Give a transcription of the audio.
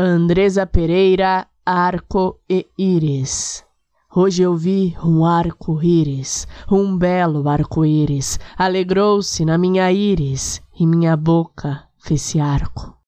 Andresa Pereira, arco e íris. Hoje eu vi um arco-íris, um belo arco-íris, alegrou-se na minha íris e minha boca fez arco.